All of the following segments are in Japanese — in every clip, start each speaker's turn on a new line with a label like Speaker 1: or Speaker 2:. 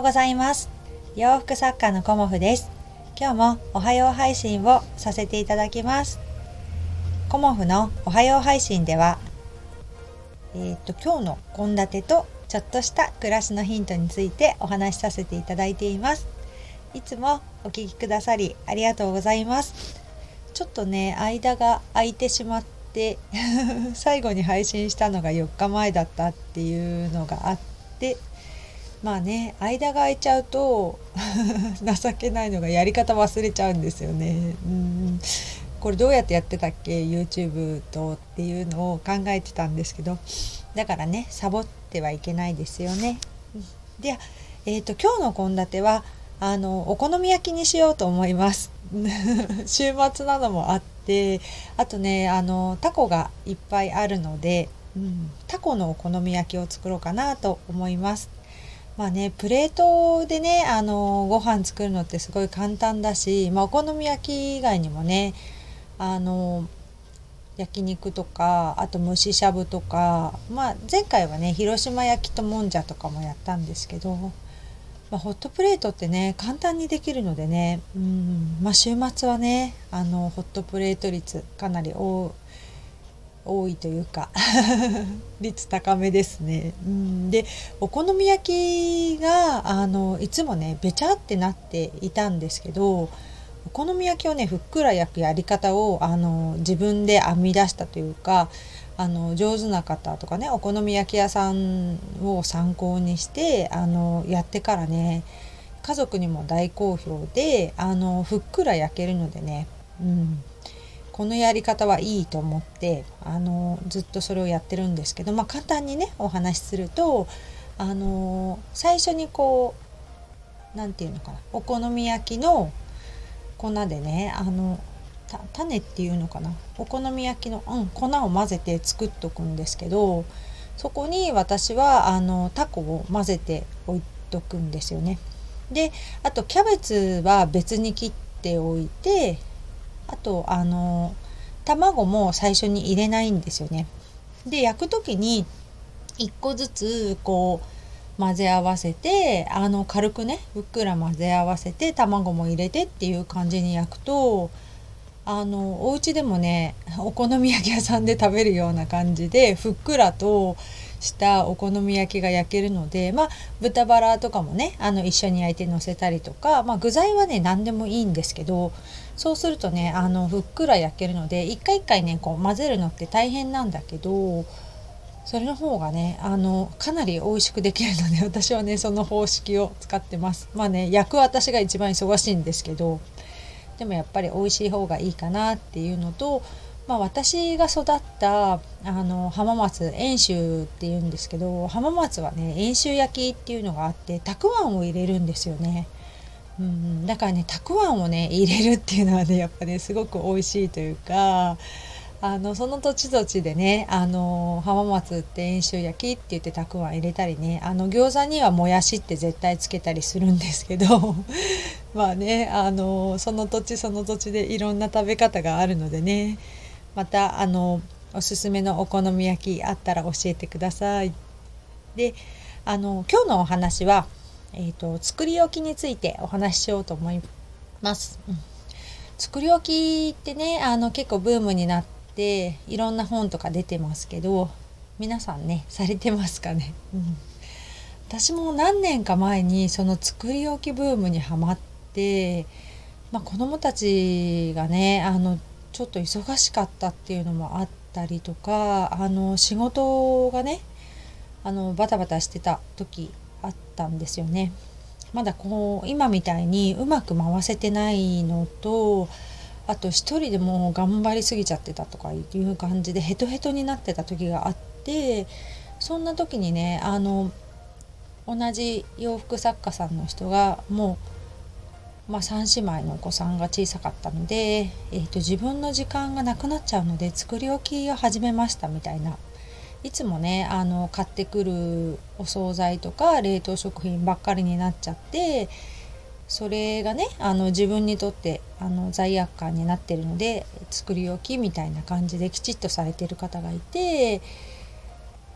Speaker 1: ようございます。洋服作家のコモフです。今日もおはよう配信をさせていただきます。コモフのおはよう配信ではえっ、と今日の献立とちょっとした暮らしのヒントについてお話しさせていただいています。いつもお聞きくださりありがとうございます。ちょっとね間が空いてしまって 最後に配信したのが4日前だったっていうのがあってまあね間が空いちゃうと 情けないのがやり方忘れちゃうんですよね。うんこれどうやってやってたっけ YouTube とっていうのを考えてたんですけどだからねサボってはいけないですよね。で、えーと、今日の献立はあのお好み焼きにしようと思います。週末などもあってあとねあのタコがいっぱいあるので、うん、タコのお好み焼きを作ろうかなと思います。まあねプレートでねあのご飯作るのってすごい簡単だし、まあ、お好み焼き以外にもねあの焼肉とかあと蒸ししゃぶとか、まあ、前回はね広島焼きともんじゃとかもやったんですけど、まあ、ホットプレートってね簡単にできるのでねうん、まあ、週末はねあのホットプレート率かなり多い多いというか 率高めですね。うん、でお好み焼きがあのいつもねべちゃってなっていたんですけどお好み焼きをねふっくら焼くやり方をあの自分で編み出したというかあの上手な方とかねお好み焼き屋さんを参考にしてあのやってからね家族にも大好評であのふっくら焼けるのでね、うん、このやり方はいいと思ってあのずっとそれをやってるんですけど、まあ、簡単にねお話しするとあの最初にこう何て言うのかなお好み焼きの粉でねあの種っていうのかなお好み焼きの、うん、粉を混ぜて作っとくんですけどそこに私はあのタコを混ぜて置いとくんですよね。であとキャベツは別に切っておいてあとあの卵も最初に入れないんですよね。で焼く時に1個ずつこう混ぜ合わせてあの軽くねふっくら混ぜ合わせて卵も入れてっていう感じに焼くとあのお家でもねお好み焼き屋さんで食べるような感じでふっくらとしたお好み焼きが焼けるのでまあ豚バラとかもねあの一緒に焼いてのせたりとか、まあ、具材はね何でもいいんですけどそうするとねあのふっくら焼けるので一回一回ねこう混ぜるのって大変なんだけどそれの方がねあのかなり美味しくできるので 私はねその方式を使ってます。まあね焼く私が一番忙しいんですけどでもやっぱり美味しい方がいいかなっていうのとまあ、私が育ったあの浜松遠州っていうんですけど浜松はね遠州焼きっていうのがあってたくあんを入れるんですよね。うん、だからねたくあんをね入れるっていうのはねやっぱねすごく美味しいというかあのその土地土地でねあの浜松って遠州焼きって言ってたくあん入れたりねあの餃子にはもやしって絶対つけたりするんですけど まあねあのその土地その土地でいろんな食べ方があるのでねまたあのおすすめのお好み焼きあったら教えてください。であの今日のお話は、えーと、作り置きについてお話ししようと思います。うん、作り置きってねあの結構ブームになっていろんな本とか出てますけど皆さんねされてますかね、うん、私も何年か前にその作り置きブームにはまって、まあ、子どもたちがねあのちょっと忙しかったっていうのもあったりとかあの仕事がねあのバタバタしてた時あったんですよね。まだこう今みたいにうまく回せてないのとあと一人でもう頑張りすぎちゃってたとかいう感じでヘトヘトになってた時があってそんな時にねあの同じ洋服作家さんの人がもうまあ、3姉妹のお子さんが小さかったので、えーと、自分の時間がなくなっちゃうので作り置きを始めましたみたいな。いつもねあの買ってくるお惣菜とか冷凍食品ばっかりになっちゃってそれがねあの自分にとってあの罪悪感になってるので作り置きみたいな感じできちっとされてる方がいて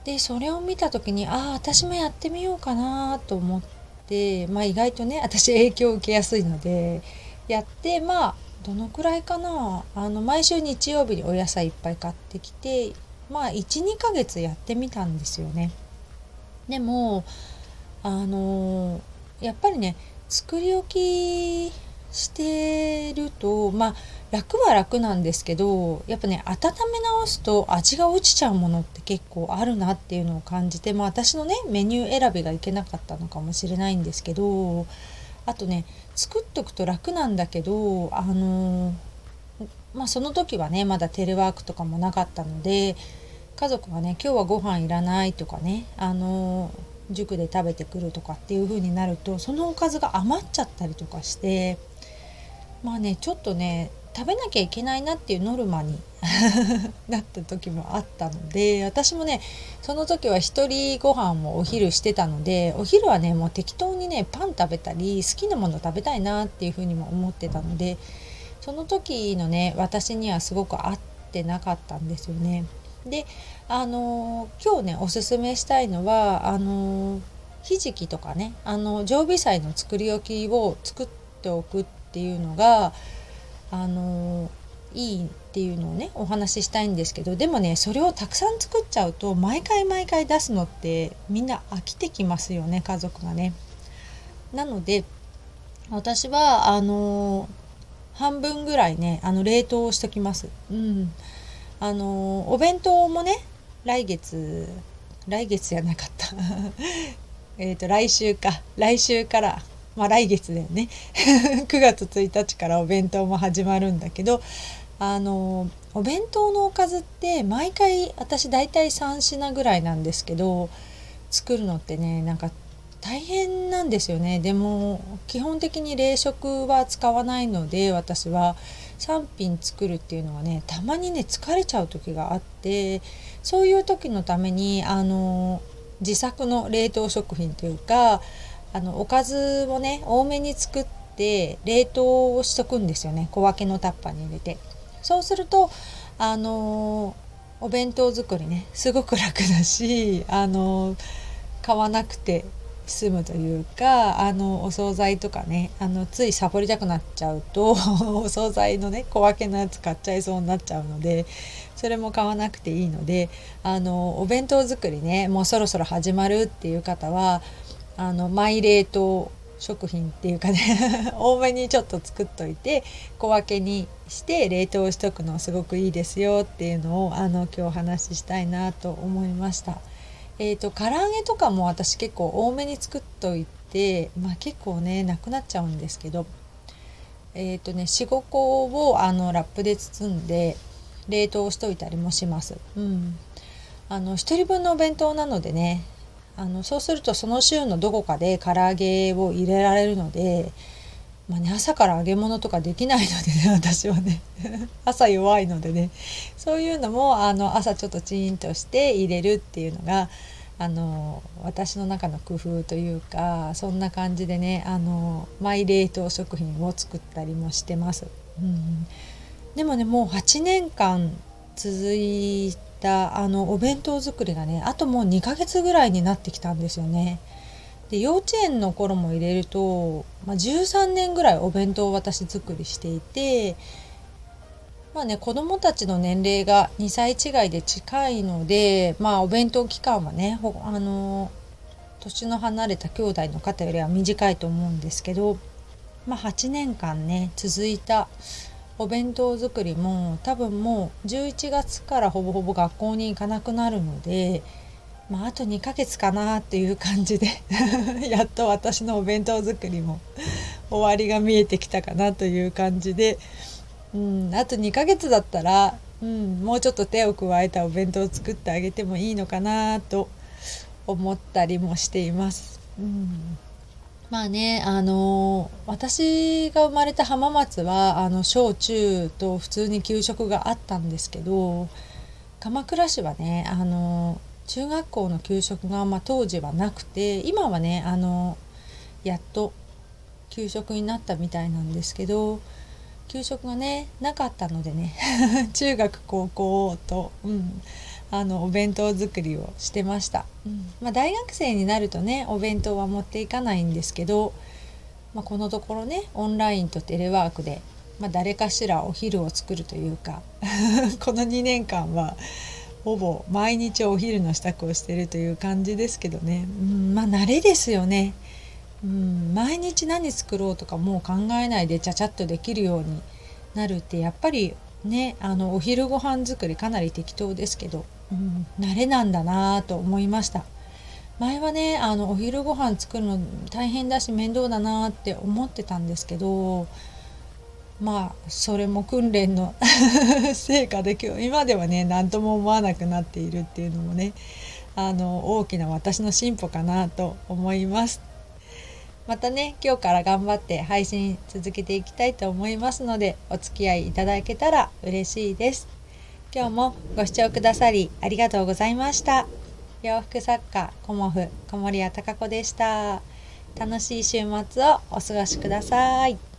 Speaker 1: でそれを見た時にああ私もやってみようかなと思って、まあ、意外とね私影響を受けやすいのでやってまあどのくらいかなあの毎週日曜日にお野菜いっぱい買ってきてまあ12ヶ月やってみたんですよね。でもあのやっぱりね作り置きしてるとまあ楽は楽なんですけどやっぱね温め直すと味が落ちちゃうものって結構あるなっていうのを感じてまあ私のねメニュー選びがいけなかったのかもしれないんですけどあとね作っとくと楽なんだけどあのまあその時はねまだテレワークとかもなかったので家族がね今日はご飯いらないとかねあの塾で食べてくるとかっていう風になるとそのおかずが余っちゃったりとかしてまあねちょっとね食べなきゃいけないなっていうノルマに なった時もあったので私もねその時は一人ご飯もお昼してたのでお昼はねもう適当にねパン食べたり好きなもの食べたいなっていうふうにも思ってたのでその時のね私にはすごく合ってなかったんですよね。であの、今日ねおすすめしたいのはあの、ひじきとかねあの常備菜の作り置きを作っておくっていうのがあのいいっていうのをねお話ししたいんですけどでもねそれをたくさん作っちゃうと毎回毎回出すのってみんな飽きてきますよね家族がね。なので私はあの半分ぐらいねあの冷凍をしときます。うん、あのお弁当もね来月来月じゃなかった。えと来週か。来週からまあ来月だよね。9月1日からお弁当も始まるんだけどあのお弁当のおかずって毎回私大体3品ぐらいなんですけど作るのってねなんか大変なんですよね。でも基本的に冷食は使わないので私は3品作るっていうのはねたまにね疲れちゃう時があってそういう時のためにあの自作の冷凍食品というかあのおかずをね多めに作って冷凍をしとくんですよね。小分けのタッパーに入れて。そうするとあのお弁当作りねすごく楽だしあの買わなくて済むというかあのお惣菜とかねあのついサボりたくなっちゃうと お惣菜のね小分けのやつ買っちゃいそうになっちゃうのでそれも買わなくていいのであのお弁当作りねもうそろそろ始まるっていう方はあのマイ冷凍食品っていうかね 多めにちょっと作っといて小分けにして冷凍しとくのすごくいいですよっていうのをあの今日お話ししたいなと思いました。えーと、唐揚げとかも私結構多めに作っといて、まあ、結構ねなくなっちゃうんですけどえっ、ー、とね45個をあのラップで包んで冷凍しといたりもします。うん、あの1人分のお弁当なのでねあのそうするとその週のどこかで唐揚げを入れられるので、まあね、朝から揚げ物とかできないのでね 私はね 朝弱いのでねそういうのもあの朝ちょっとチーンとして入れるっていうのがあの私の中の工夫というかそんな感じでねあのマイ冷凍食品を作ったりもしてます。うん、でもねもう8年間続いたあのお弁当作りがねあともう2ヶ月ぐらいになってきたんですよね。で幼稚園の頃も入れると、まあ、13年ぐらいお弁当を私作りしていてまあね子供たちの年齢が2歳違いで近いのでまあお弁当期間はねあの年の離れた兄弟の方よりは短いと思うんですけどまあ8年間ね続いたお弁当作りも多分もう11月からほぼほぼ学校に行かなくなるので、まあ、あと2ヶ月かなっていう感じで やっと私のお弁当作りも終わりが見えてきたかなという感じで、うん、あと2ヶ月だったら、うん、もうちょっと手を加えたお弁当を作ってあげてもいいのかなと思ったりもしています。うんまあねあの私が生まれた浜松はあの小中と普通に給食があったんですけど鎌倉市はねあの中学校の給食が、まあ、当時はなくて今はねあのやっと給食になったみたいなんですけど給食がねなかったのでね 中学高校と、うん、あのお弁当作りをしてました、うん。まあ、大学生になるとねお弁当は持っていかないんですけど、まあ、このところねオンラインとテレワークで、まあ、誰かしらお昼を作るというか この2年間はほぼ毎日お昼の支度をしてるという感じですけどね、うん、まあ慣れですよね、うん、毎日何作ろうとかもう考えないでちゃちゃっとできるようになるってやっぱりねあのお昼ご飯作りかなり適当ですけどうん、慣れなんだなと思いました。前はねあのお昼ご飯作るの大変だし面倒だなって思ってたんですけどまあそれも訓練の 成果で今日今ではね何とも思わなくなっているっていうのもねあの大きな私の進歩かなと思いますまたね今日から頑張って配信続けていきたいと思いますのでお付き合いいただけたら嬉しいです今日もご視聴くださりありがとうございました。洋服作家コモフ小森屋隆子でした。楽しい週末をお過ごしください。